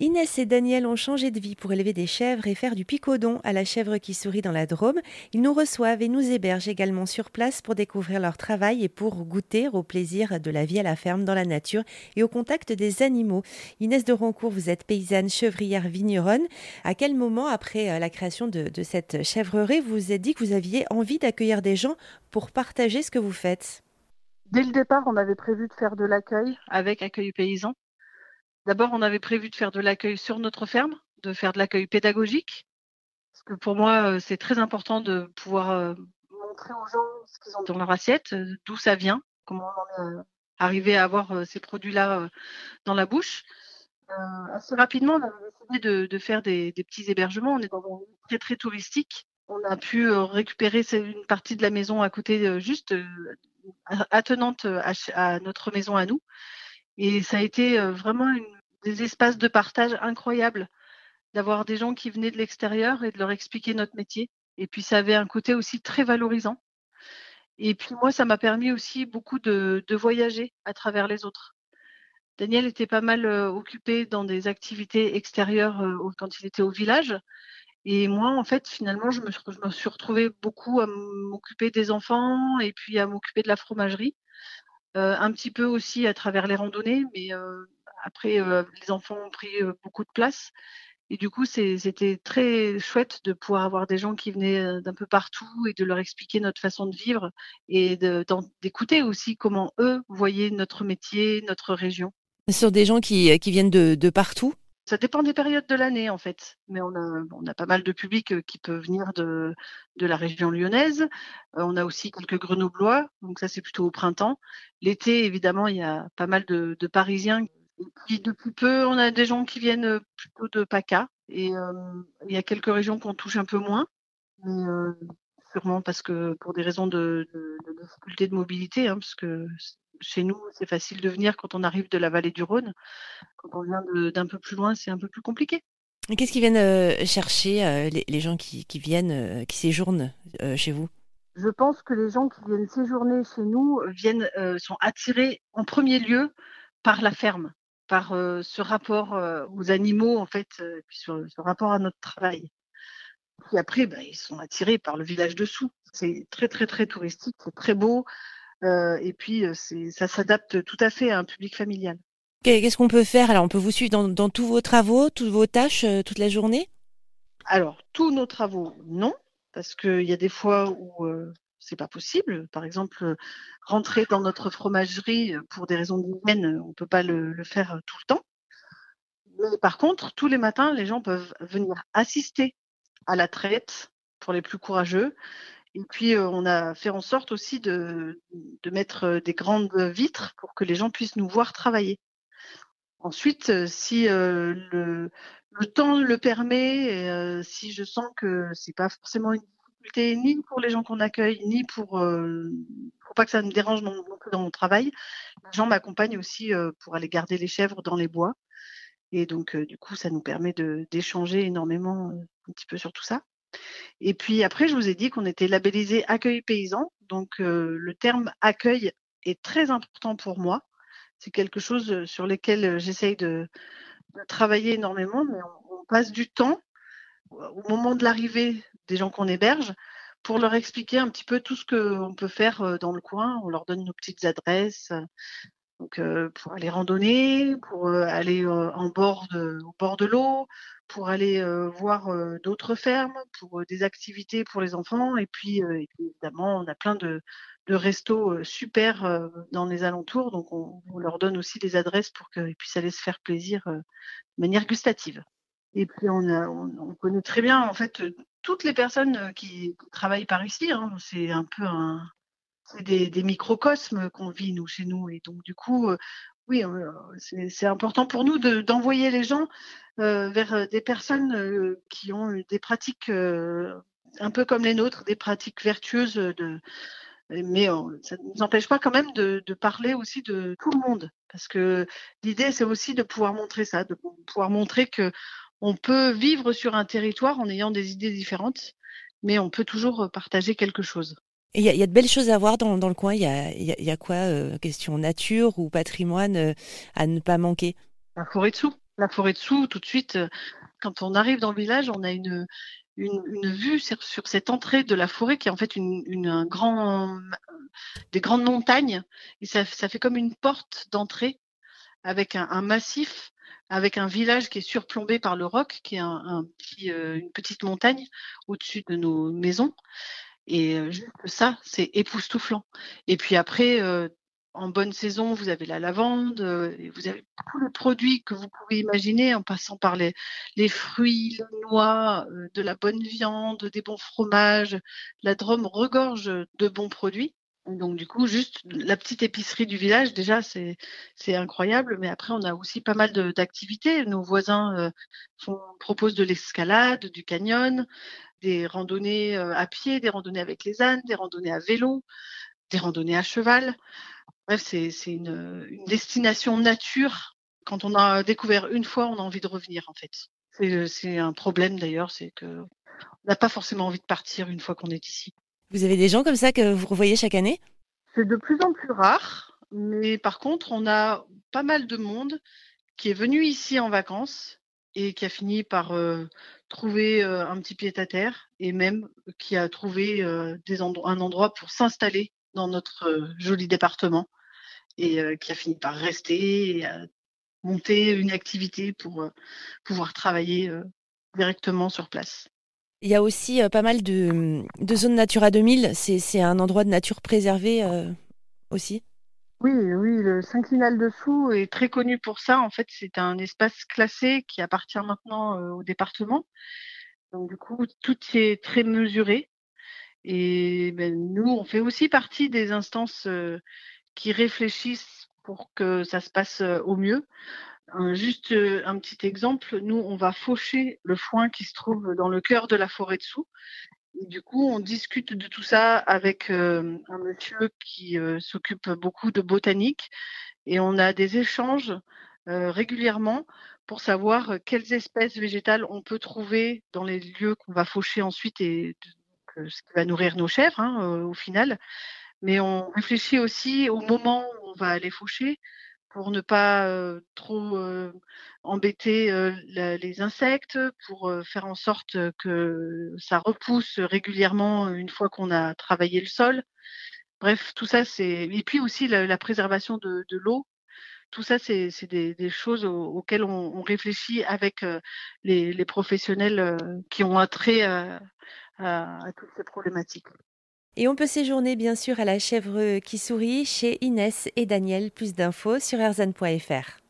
Inès et Daniel ont changé de vie pour élever des chèvres et faire du picodon à la chèvre qui sourit dans la Drôme. Ils nous reçoivent et nous hébergent également sur place pour découvrir leur travail et pour goûter au plaisir de la vie à la ferme dans la nature et au contact des animaux. Inès de Roncourt, vous êtes paysanne chevrière vigneronne. À quel moment, après euh, la création de, de cette chèvrerie, vous vous êtes dit que vous aviez envie d'accueillir des gens pour partager ce que vous faites? Dès le départ, on avait prévu de faire de l'accueil avec Accueil Paysan D'abord, on avait prévu de faire de l'accueil sur notre ferme, de faire de l'accueil pédagogique. Parce que pour moi, euh, c'est très important de pouvoir euh, montrer aux gens ce qu'ils ont dans leur assiette, euh, d'où ça vient, comment on en est arrivé à avoir ces produits-là dans la bouche. assez rapidement, on a décidé de, faire des, petits hébergements. On est dans un très très touristique. On a pu récupérer une partie de la maison à côté, juste attenante à, notre maison à nous. Et ça a été vraiment une, des espaces de partage incroyables, d'avoir des gens qui venaient de l'extérieur et de leur expliquer notre métier. Et puis ça avait un côté aussi très valorisant. Et puis moi, ça m'a permis aussi beaucoup de, voyager à travers les autres. Daniel était pas mal occupé dans des activités extérieures quand il était au village. Et moi, en fait, finalement, je me, je me suis retrouvée beaucoup à m'occuper des enfants et puis à m'occuper de la fromagerie. Euh, un petit peu aussi à travers les randonnées, mais euh, après, euh, les enfants ont pris beaucoup de place. Et du coup, c'était très chouette de pouvoir avoir des gens qui venaient d'un peu partout et de leur expliquer notre façon de vivre et d'écouter aussi comment eux voyaient notre métier, notre région. Sur des gens qui, qui viennent de, de partout? Ça dépend des périodes de l'année en fait, mais on a, on a pas mal de public euh, qui peut venir de, de la région lyonnaise. Euh, on a aussi quelques grenoblois, donc ça c'est plutôt au printemps. L'été, évidemment, il y a pas mal de, de, Parisiens. Et puis depuis peu, on a des gens qui viennent euh, plutôt de PACA. Et il y a quelques régions qu'on touche un peu moins, mais sûrement parce que pour des raisons de, de, de difficulté de mobilité, hein, parce que chez nous, c'est facile de venir quand on arrive de la vallée du Rhône. Quand on vient d'un peu plus loin, c'est un peu plus compliqué. Qu'est-ce qu'ils viennent euh, chercher, euh, les, gens qui, viennent, euh, qui séjournent chez vous? Je pense que les gens qui viennent séjourner chez nous viennent, sont attirés en premier lieu par la ferme, par ce rapport aux animaux, en fait, puis ce, ce, rapport à notre travail. Puis après, bah, ils sont attirés par le village dessous. C'est très, très, très touristique, c'est très beau. Et puis, ça s'adapte tout à fait à un public familial. Qu'est-ce qu'on peut faire? Alors, on peut vous suivre dans, tous vos travaux, toutes vos tâches, toute la journée? Alors, tous nos travaux, non, parce qu'il y a des fois où c'est pas possible. Par exemple, rentrer dans notre fromagerie pour des raisons d'hygiène, on peut pas le, faire tout le temps. Mais par contre, tous les matins, les gens peuvent venir assister à la traite pour les plus courageux et puis, on a fait en sorte aussi de, mettre des grandes vitres pour que les gens puissent nous voir travailler. Ensuite, si le, temps le permet, et, si je sens que c'est pas forcément une ni pour les gens qu'on accueille, ni pour, euh, pour pas que ça me dérange non, plus dans mon travail, les gens m'accompagnent aussi pour aller garder les chèvres dans les bois. Et donc, du coup, ça nous permet d'échanger énormément un petit peu sur tout ça. Et puis après, je vous ai dit qu'on était labellisé accueil paysan. Donc euh, le terme accueil est très important pour moi. C'est quelque chose euh, sur lequel euh, j'essaye de, travailler énormément, mais on, passe du temps au moment de l'arrivée des gens qu'on héberge pour leur expliquer un petit peu tout ce qu'on peut faire dans le coin. On leur donne nos petites adresses. Donc, pour aller randonner, pour aller au bord de l'eau, pour aller voir d'autres fermes, pour des activités pour les enfants. Et puis, évidemment, on a plein de, restos super dans les alentours. Donc, on, leur donne aussi des adresses pour qu'ils puissent aller se faire plaisir de manière gustative. Et puis, on, connaît très bien, en fait, toutes les personnes qui travaillent par ici. Hein. C'est un peu des, microcosmes qu'on vit nous chez nous et donc du coup oui, c'est important pour nous d'envoyer les gens euh, vers euh, des personnes euh, qui ont des pratiques un peu comme les nôtres, des pratiques vertueuses. Mais ça ne nous empêche pas quand même de, parler aussi de tout le monde, parce que l'idée c'est aussi de pouvoir montrer ça, de pouvoir montrer que on peut vivre sur un territoire en ayant des idées différentes, mais on peut toujours partager quelque chose. Il y, a de belles choses à voir dans, le coin. Il y a, quoi Question nature ou patrimoine à ne pas manquer? La forêt dessous La forêt dessous, tout de suite, quand on arrive dans le village, on a une, une, vue sur, cette entrée de la forêt qui est en fait une, un grand, des grandes montagnes. Et ça, ça fait comme une porte d'entrée avec un, massif, avec un village qui est surplombé par le roc, qui est euh, une petite montagne au-dessus de nos maisons. Et euh, juste ça, c'est époustouflant. Et puis après, euh, en bonne saison, vous avez la lavande, vous avez tous les produits que vous pouvez imaginer, en passant par les, les fruits, les noix, de la bonne viande, des bons fromages. La Drôme regorge de bons produits. Donc du coup, juste la petite épicerie du village, déjà, c'est incroyable. Mais après, on a aussi pas mal d'activités. Nos voisins euh, font, proposent de l'escalade, du canyon, des randonnées à pied, des randonnées avec les ânes, des randonnées à vélo, des randonnées à cheval. Bref, c'est une, une, destination nature. Quand on a découvert une fois, on a envie de revenir en fait. C'est un problème d'ailleurs, c'est que on n'a pas forcément envie de partir une fois qu'on est ici. Vous avez des gens comme ça que vous revoyez chaque année? C'est de plus en plus rare, mais par contre, on a pas mal de monde qui est venu ici en vacances et qui a fini par euh, trouver euh, un petit pied à terre et même qui a trouvé euh, un endroit pour s'installer dans notre joli département et qui a fini par rester et monter une activité pour pouvoir travailler directement sur place. Il y a aussi pas mal de, zones Natura 2000. C'est un endroit de nature préservée aussi Oui, oui, le Synclinal dessous est très connu pour ça. En fait, c'est un espace classé qui appartient maintenant au département. Donc, du coup, tout est très mesuré. Et ben, nous, on fait aussi partie des instances euh, qui réfléchissent pour que ça se passe euh, au mieux. Juste euh, un petit exemple, nous, on va faucher le foin qui se trouve dans le cœur de la forêt dessous. Et du coup, on discute de tout ça avec un monsieur qui s'occupe beaucoup de botanique et on a des échanges régulièrement pour savoir quelles espèces végétales on peut trouver dans les lieux qu'on va faucher ensuite et ce qui va nourrir nos chèvres hein, euh, au final. Mais on réfléchit aussi au moment où on va aller faucher pour ne pas trop embêter les insectes, pour faire en sorte que ça repousse régulièrement une fois qu'on a travaillé le sol. Bref, tout ça, c'est. Et puis aussi la, préservation de, l'eau. Tout ça, c'est des, choses auxquelles on, réfléchit avec les, professionnels qui ont un trait à, toutes ces problématiques. Et on peut séjourner bien sûr à la chèvre qui sourit chez Inès et Daniel. Plus d'infos sur erzan.fr.